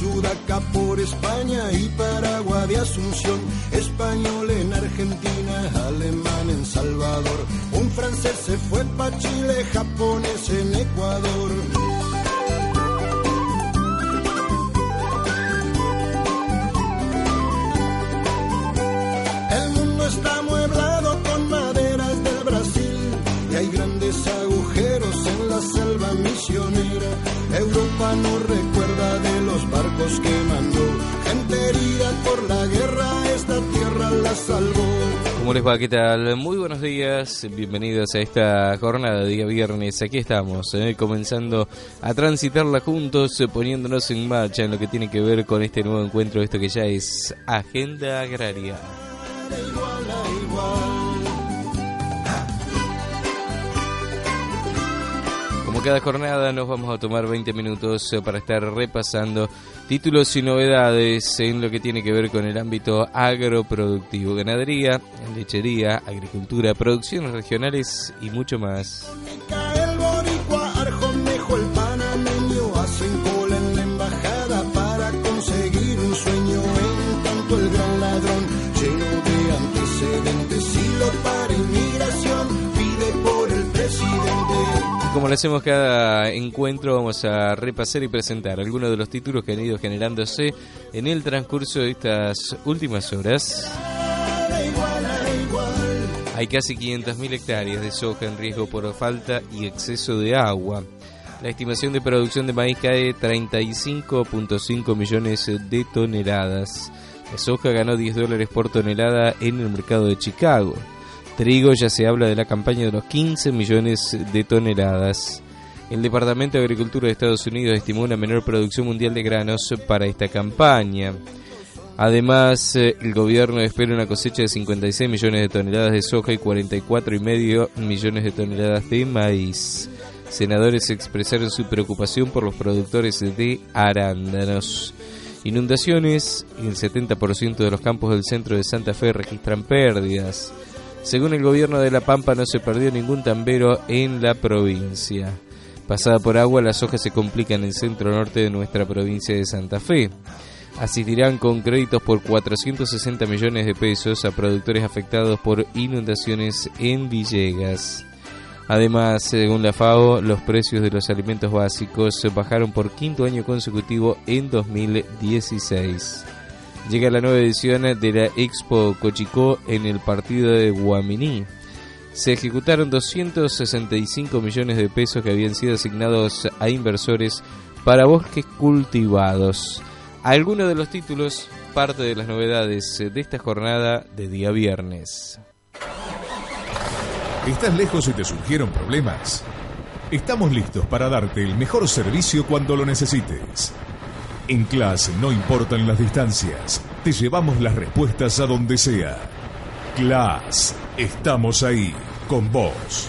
Sudaca por España y Paraguay de Asunción, español en Argentina, alemán en Salvador, un francés se fue pa' Chile, japonés en Ecuador. El mundo está amueblado con maderas del Brasil y hay grandes agujeros en la selva misionera. Europa no ¿Cómo les va? ¿Qué tal? Muy buenos días, bienvenidos a esta jornada de día viernes. Aquí estamos, eh, comenzando a transitarla juntos, eh, poniéndonos en marcha en lo que tiene que ver con este nuevo encuentro, esto que ya es Agenda Agraria. Cada jornada nos vamos a tomar 20 minutos eh, para estar repasando títulos y novedades en lo que tiene que ver con el ámbito agroproductivo, ganadería, lechería, agricultura, producciones regionales y mucho más. Lo hacemos cada encuentro, vamos a repasar y presentar algunos de los títulos que han ido generándose en el transcurso de estas últimas horas. Hay casi 500.000 hectáreas de soja en riesgo por falta y exceso de agua. La estimación de producción de maíz cae 35.5 millones de toneladas. La soja ganó 10 dólares por tonelada en el mercado de Chicago. Trigo ya se habla de la campaña de los 15 millones de toneladas. El Departamento de Agricultura de Estados Unidos estimó una menor producción mundial de granos para esta campaña. Además, eh, el gobierno espera una cosecha de 56 millones de toneladas de soja y 44,5 millones de toneladas de maíz. Senadores expresaron su preocupación por los productores de arándanos. Inundaciones el 70% de los campos del centro de Santa Fe registran pérdidas. Según el gobierno de La Pampa no se perdió ningún tambero en la provincia. Pasada por agua, la soja se complica en el centro norte de nuestra provincia de Santa Fe. Asistirán con créditos por 460 millones de pesos a productores afectados por inundaciones en Villegas. Además, según la FAO, los precios de los alimentos básicos bajaron por quinto año consecutivo en 2016. Llega la nueva edición de la Expo Cochicó en el partido de Guaminí. Se ejecutaron 265 millones de pesos que habían sido asignados a inversores para bosques cultivados. Algunos de los títulos, parte de las novedades de esta jornada de día viernes. ¿Estás lejos y te surgieron problemas? Estamos listos para darte el mejor servicio cuando lo necesites. En clase no importan las distancias, te llevamos las respuestas a donde sea. Class, estamos ahí, con vos.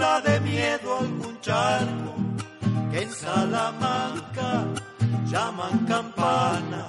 De miedo algún charco, que en Salamanca llaman campana.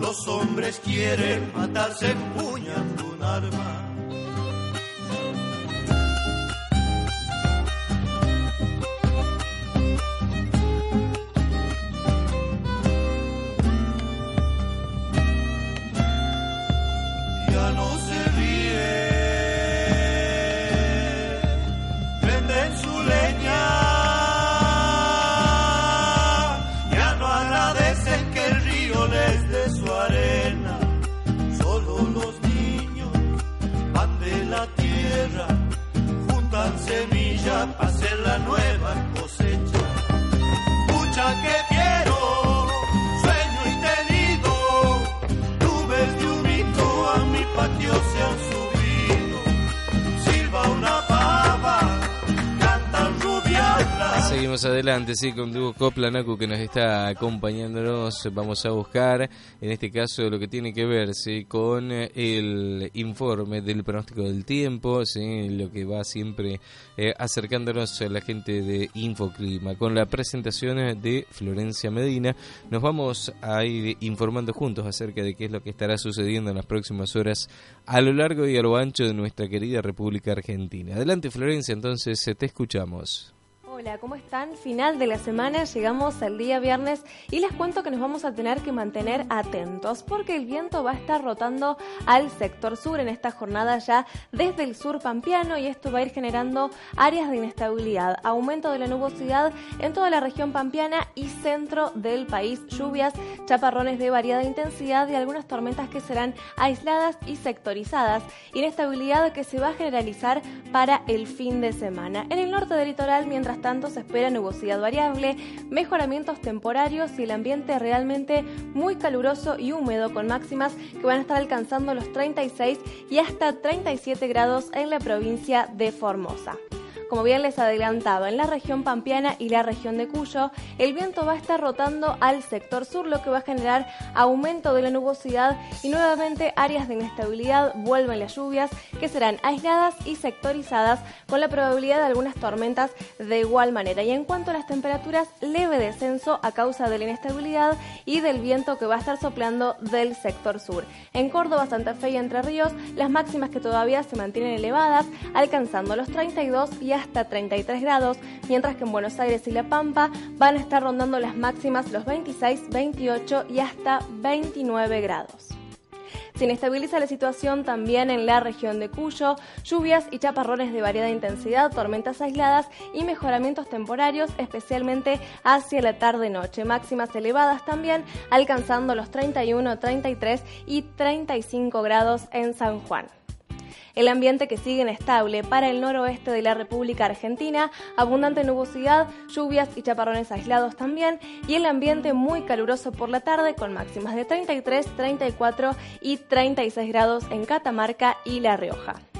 Los hombres quieren matarse empuñando un arma. passei. Seguimos adelante, sí, con Duo Coplanacu que nos está acompañándonos. Vamos a buscar, en este caso, lo que tiene que ver ¿sí? con eh, el informe del pronóstico del tiempo, ¿sí? lo que va siempre eh, acercándonos a la gente de Infoclima. Con la presentación de Florencia Medina, nos vamos a ir informando juntos acerca de qué es lo que estará sucediendo en las próximas horas a lo largo y a lo ancho de nuestra querida República Argentina. Adelante, Florencia, entonces eh, te escuchamos. Hola, ¿cómo están? Final de la semana, llegamos al día viernes y les cuento que nos vamos a tener que mantener atentos porque el viento va a estar rotando al sector sur en esta jornada ya desde el sur pampeano y esto va a ir generando áreas de inestabilidad, aumento de la nubosidad en toda la región pampeana y centro del país, lluvias, chaparrones de variada intensidad y algunas tormentas que serán aisladas y sectorizadas, inestabilidad que se va a generalizar para el fin de semana. En el norte del litoral, mientras tanto, se espera nubosidad variable, mejoramientos temporarios y el ambiente realmente muy caluroso y húmedo con máximas que van a estar alcanzando los 36 y hasta 37 grados en la provincia de Formosa. Como bien les adelantaba, en la región pampeana y la región de Cuyo, el viento va a estar rotando al sector sur, lo que va a generar aumento de la nubosidad y nuevamente áreas de inestabilidad. Vuelven las lluvias, que serán aisladas y sectorizadas, con la probabilidad de algunas tormentas de igual manera. Y en cuanto a las temperaturas, leve descenso a causa de la inestabilidad y del viento que va a estar soplando del sector sur. En Córdoba, Santa Fe y Entre Ríos, las máximas que todavía se mantienen elevadas, alcanzando los 32 y hasta 33 grados, mientras que en Buenos Aires y La Pampa van a estar rondando las máximas los 26, 28 y hasta 29 grados. Se inestabiliza la situación también en la región de Cuyo, lluvias y chaparrones de variada intensidad, tormentas aisladas y mejoramientos temporarios, especialmente hacia la tarde-noche. Máximas elevadas también, alcanzando los 31, 33 y 35 grados en San Juan. El ambiente que sigue inestable para el noroeste de la República Argentina, abundante nubosidad, lluvias y chaparrones aislados también, y el ambiente muy caluroso por la tarde con máximas de 33, 34 y 36 grados en Catamarca y La Rioja.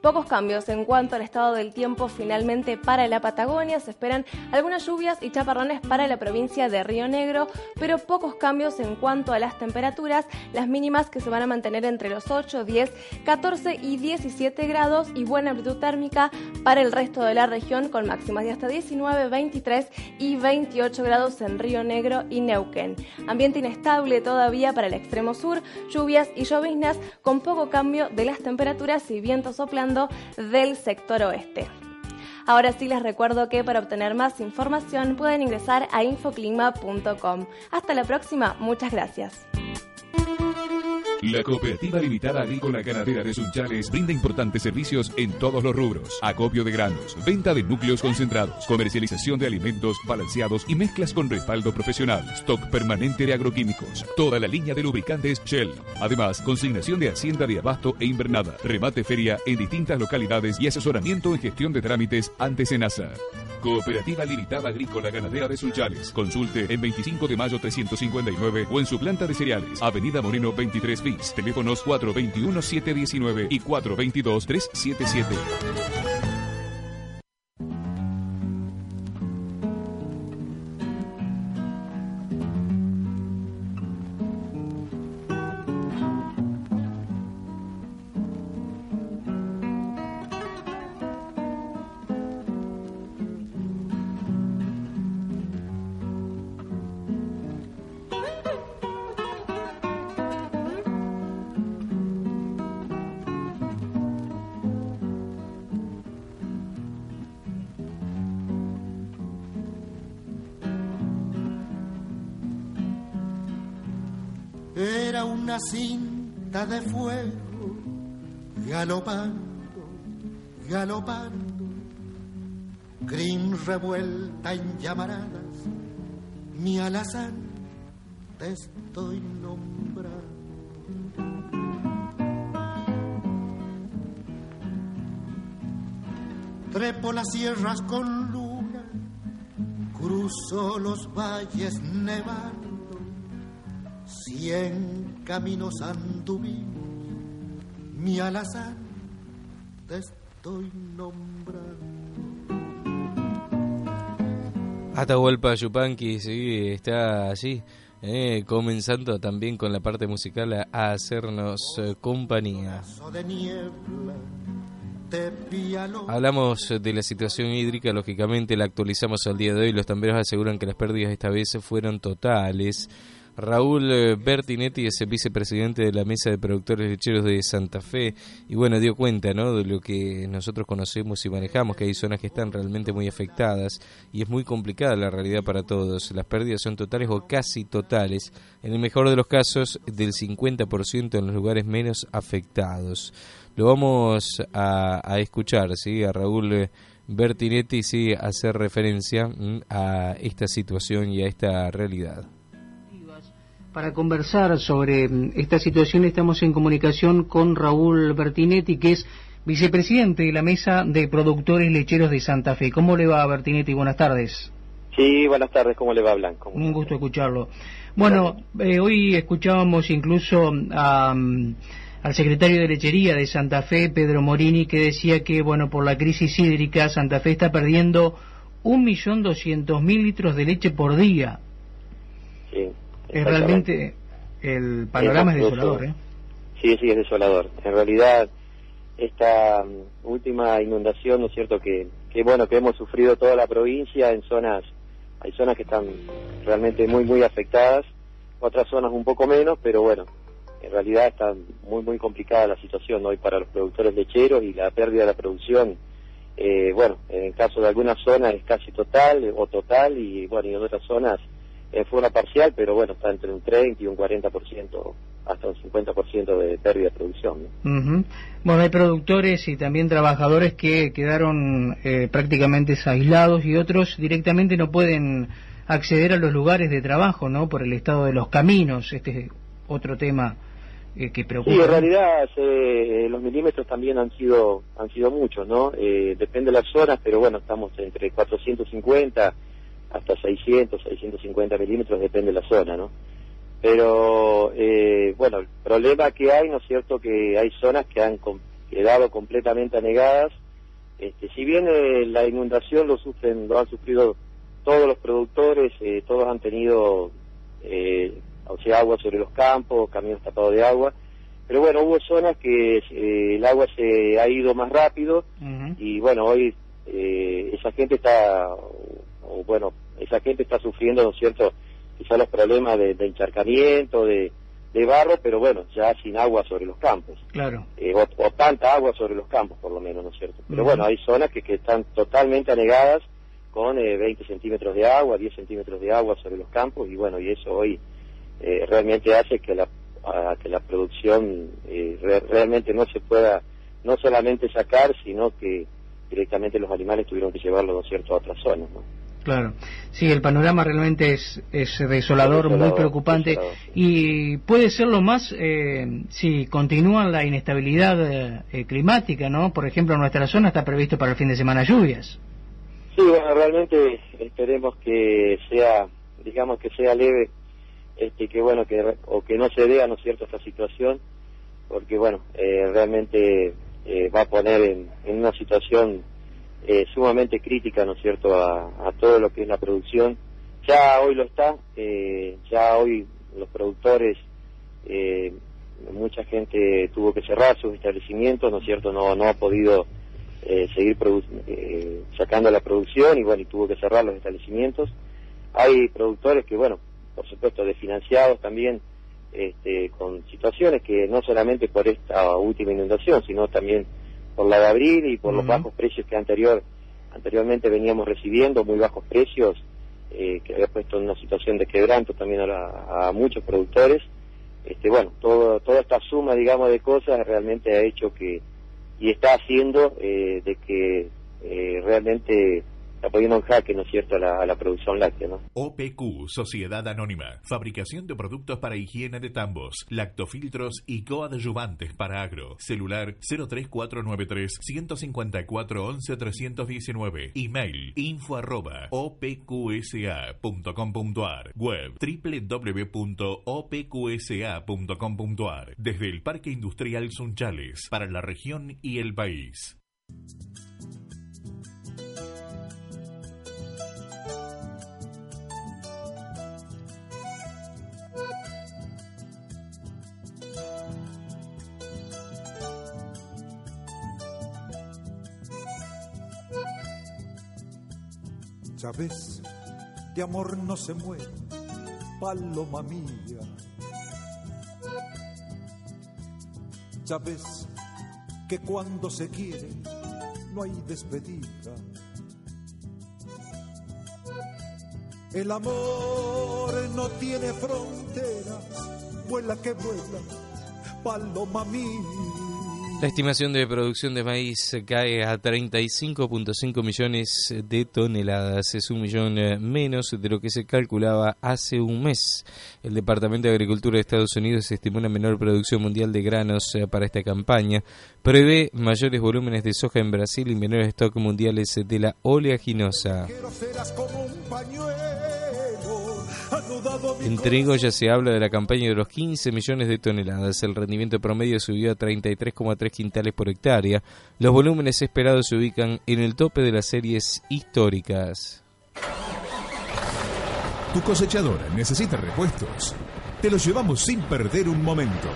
Pocos cambios en cuanto al estado del tiempo finalmente para la Patagonia. Se esperan algunas lluvias y chaparrones para la provincia de Río Negro, pero pocos cambios en cuanto a las temperaturas. Las mínimas que se van a mantener entre los 8, 10, 14 y 17 grados y buena amplitud térmica para el resto de la región con máximas de hasta 19, 23 y 28 grados en Río Negro y Neuquén. Ambiente inestable todavía para el extremo sur, lluvias y lloviznas con poco cambio de las temperaturas y vientos soplando del sector oeste. Ahora sí les recuerdo que para obtener más información pueden ingresar a infoclima.com. Hasta la próxima, muchas gracias. La Cooperativa Limitada Agrícola Ganadera de Sunchales brinda importantes servicios en todos los rubros. Acopio de granos, venta de núcleos concentrados, comercialización de alimentos balanceados y mezclas con respaldo profesional, stock permanente de agroquímicos, toda la línea de lubricantes Shell. Además, consignación de hacienda de abasto e invernada, remate feria en distintas localidades y asesoramiento en gestión de trámites ante Senasa. Cooperativa Limitada Agrícola Ganadera de Sunchales. Consulte en 25 de mayo 359 o en su planta de cereales, Avenida Moreno 23 Teléfonos 421-719 y 422-377. Una cinta de fuego galopando, galopando, crin revuelta en llamaradas, mi alazán te estoy nombrando. Trepo las sierras con luna, cruzo los valles nevando, cien caminos anduvimos mi alazán te estoy nombrando. Atahualpa Yupanqui, sí, está allí, eh, comenzando también con la parte musical a, a hacernos eh, compañía. Hablamos de la situación hídrica, lógicamente la actualizamos al día de hoy. Los tamberos aseguran que las pérdidas esta vez fueron totales. Raúl eh, Bertinetti es el vicepresidente de la Mesa de Productores Lecheros de Santa Fe y bueno, dio cuenta ¿no? de lo que nosotros conocemos y manejamos, que hay zonas que están realmente muy afectadas y es muy complicada la realidad para todos. Las pérdidas son totales o casi totales, en el mejor de los casos del 50% en los lugares menos afectados. Lo vamos a, a escuchar, ¿sí? A Raúl eh, Bertinetti, sí, hacer referencia mm, a esta situación y a esta realidad. Para conversar sobre mm, esta situación estamos en comunicación con Raúl Bertinetti, que es vicepresidente de la Mesa de Productores Lecheros de Santa Fe. ¿Cómo le va, Bertinetti? Buenas tardes. Sí, buenas tardes. ¿Cómo le va, Blanco? Un gusto escucharlo. Bueno, eh, hoy escuchábamos incluso a, al secretario de Lechería de Santa Fe, Pedro Morini, que decía que, bueno, por la crisis hídrica, Santa Fe está perdiendo 1.200.000 litros de leche por día. Sí. Es realmente el panorama es desolador, ¿eh? Sí, sí, es desolador. En realidad, esta mm, última inundación, ¿no es cierto?, que, que bueno, que hemos sufrido toda la provincia en zonas, hay zonas que están realmente muy, muy afectadas, otras zonas un poco menos, pero bueno, en realidad está muy, muy complicada la situación hoy para los productores lecheros y la pérdida de la producción, eh, bueno, en el caso de algunas zonas es casi total o total y bueno, y en otras zonas en forma parcial, pero bueno, está entre un 30 y un 40%, hasta un 50% de pérdida de producción. ¿no? Bueno, hay productores y también trabajadores que quedaron eh, prácticamente aislados y otros directamente no pueden acceder a los lugares de trabajo, ¿no? Por el estado de los caminos. Este es otro tema eh, que preocupa. Sí, en realidad eh, los milímetros también han sido han sido muchos, ¿no? Eh, depende de las zonas, pero bueno, estamos entre 450 hasta 600, 650 milímetros, depende de la zona, ¿no? Pero, eh, bueno, el problema que hay, ¿no es cierto?, que hay zonas que han com- quedado completamente anegadas. Este, si bien eh, la inundación lo sufren, lo han sufrido todos los productores, eh, todos han tenido, eh, o sea, agua sobre los campos, caminos tapados de agua, pero bueno, hubo zonas que eh, el agua se ha ido más rápido y bueno, hoy esa gente está, o bueno, esa gente está sufriendo, ¿no es cierto?, quizá los problemas de, de encharcamiento, de, de barro, pero bueno, ya sin agua sobre los campos, Claro. eh, o, o tanta agua sobre los campos, por lo menos, ¿no es cierto? Pero bueno, hay zonas que, que están totalmente anegadas con eh, 20 centímetros de agua, 10 centímetros de agua sobre los campos, y bueno, y eso hoy eh, realmente hace que la, a- que la producción eh, re- realmente no se pueda, no solamente sacar, sino que directamente los animales tuvieron que llevarlo, ¿no es cierto?, a otras zonas, ¿no? Claro, sí, el panorama realmente es, es desolador, Desolador, muy preocupante desolador. y puede serlo más eh, si continúa la inestabilidad eh, eh, climática, ¿no? Por ejemplo, en nuestra zona está previsto para el fin de semana lluvias. Sí, bueno, realmente esperemos que sea, digamos que sea leve, este, que bueno, que o que no se vea, ¿no es cierto?, esta situación, porque bueno, eh, realmente eh, va a poner en, en una situación eh, sumamente crítica, ¿no es cierto?, a, a todo lo que es la producción. Ya hoy lo está, eh, ya hoy los productores, eh, mucha gente tuvo que cerrar sus establecimientos, ¿no es cierto?, no, no ha podido eh, seguir produ- eh, sacando la producción y bueno, y tuvo que cerrar los establecimientos. Hay productores que, bueno, por supuesto, desfinanciados también, este, con situaciones que no solamente por esta última inundación, sino también por la de abril y por los bajos precios que anterior, anteriormente veníamos recibiendo, muy bajos precios, eh, que había puesto en una situación de quebranto también a, la- a muchos productores. Este, bueno, todo, toda esta suma, digamos, de cosas realmente ha hecho que, y está haciendo eh, de que eh, realmente está poniendo en ¿no es cierto?, a la, a la producción láctea, ¿no? OPQ, Sociedad Anónima. Fabricación de productos para higiene de tambos, lactofiltros y coadyuvantes para agro. Celular 03493 154 11 319. Email info arroba opqsa.com.ar. Web www.opqsa.com.ar. Desde el Parque Industrial Sunchales, para la región y el país. Ya ves, de amor no se muere, paloma mía. Ya ves que cuando se quiere no hay despedida. El amor no tiene fronteras, vuela que vuela, paloma mía. La estimación de producción de maíz cae a 35.5 millones de toneladas. Es un millón eh, menos de lo que se calculaba hace un mes. El Departamento de Agricultura de Estados Unidos estimó una menor producción mundial de granos eh, para esta campaña. Prevé mayores volúmenes de soja en Brasil y menores stock mundiales de la oleaginosa. En trigo ya se habla de la campaña de los 15 millones de toneladas. El rendimiento promedio subió a 33,3 quintales por hectárea. Los volúmenes esperados se ubican en el tope de las series históricas. Tu cosechadora necesita repuestos. Te los llevamos sin perder un momento.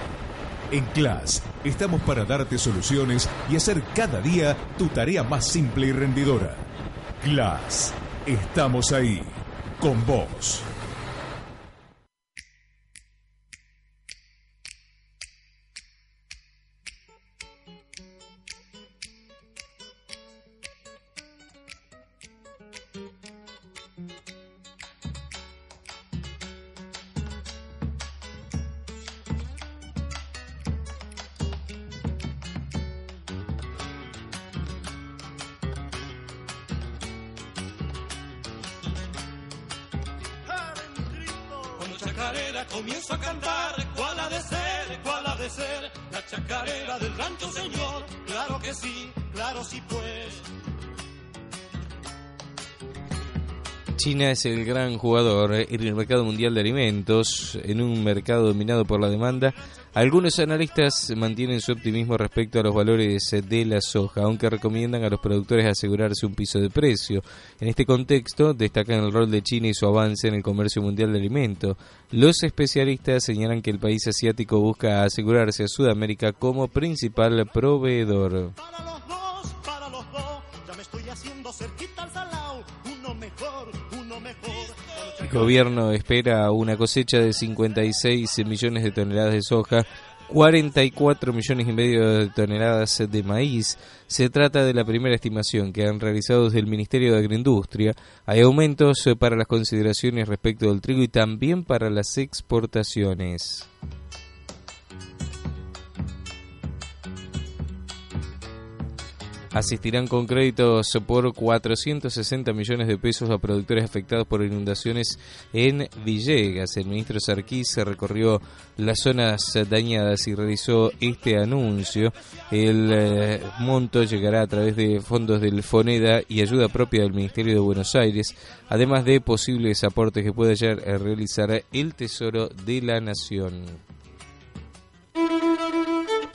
En Class estamos para darte soluciones y hacer cada día tu tarea más simple y rendidora. Class, estamos ahí, con vos. Chacarera comienzo a cantar, ¿cuál ha de ser? ¿Cuál ha de ser? La chacarera del rancho, señor. Claro que sí, claro sí pues. China es el gran jugador en el mercado mundial de alimentos, en un mercado dominado por la demanda. Algunos analistas mantienen su optimismo respecto a los valores de la soja, aunque recomiendan a los productores asegurarse un piso de precio. En este contexto, destacan el rol de China y su avance en el comercio mundial de alimentos. Los especialistas señalan que el país asiático busca asegurarse a Sudamérica como principal proveedor. Para los dos, para los dos. Ya me estoy haciendo cerquita al salao. El gobierno espera una cosecha de 56 millones de toneladas de soja, 44 millones y medio de toneladas de maíz. Se trata de la primera estimación que han realizado desde el Ministerio de Agroindustria. Hay aumentos para las consideraciones respecto del trigo y también para las exportaciones. Asistirán con créditos por 460 millones de pesos a productores afectados por inundaciones en Villegas. El ministro Sarkis se recorrió las zonas dañadas y realizó este anuncio. El eh, monto llegará a través de fondos del FONEDA y ayuda propia del Ministerio de Buenos Aires, además de posibles aportes que pueda ya realizar el Tesoro de la Nación.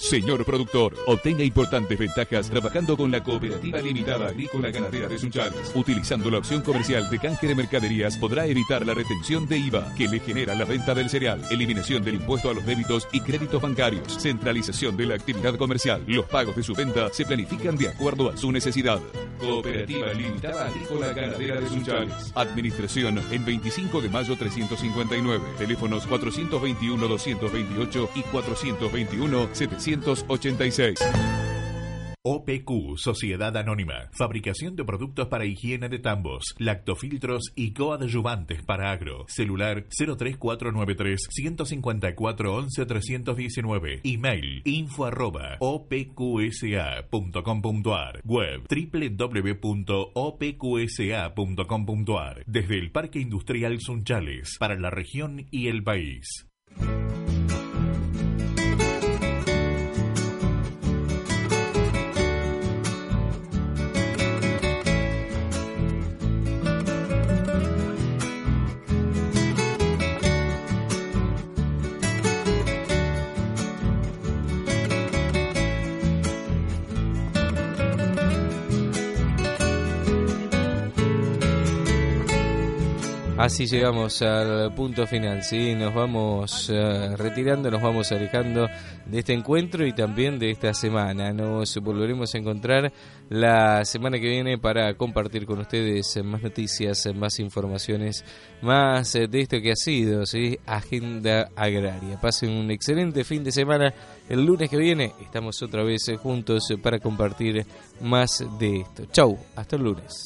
Señor productor, obtenga importantes ventajas trabajando con la Cooperativa Limitada Agrícola Ganadera de Sunchales. Utilizando la opción comercial de canje de mercaderías podrá evitar la retención de IVA que le genera la venta del cereal, eliminación del impuesto a los débitos y créditos bancarios, centralización de la actividad comercial. Los pagos de su venta se planifican de acuerdo a su necesidad. Cooperativa Limitada Agrícola Ganadera de Sunchales. Administración en 25 de mayo 359. Teléfonos 421-228 y 421-786. OPQ, Sociedad Anónima. Fabricación de productos para higiene de tambos, lactofiltros y coadyuvantes para agro. Celular 03493 154 11 319. Email info arroba opqsa.com.ar. Web www.opqsa.com.ar. Desde el Parque Industrial Sunchales para la región y el país. Así llegamos al punto final, ¿sí? Nos vamos eh, retirando, nos vamos alejando de este encuentro y también de esta semana. Nos volveremos a encontrar la semana que viene para compartir con ustedes más noticias, más informaciones, más de esto que ha sido. Agenda Agraria. Pasen un excelente fin de semana. El lunes que viene estamos otra vez juntos para compartir más de esto. Chau, hasta el lunes.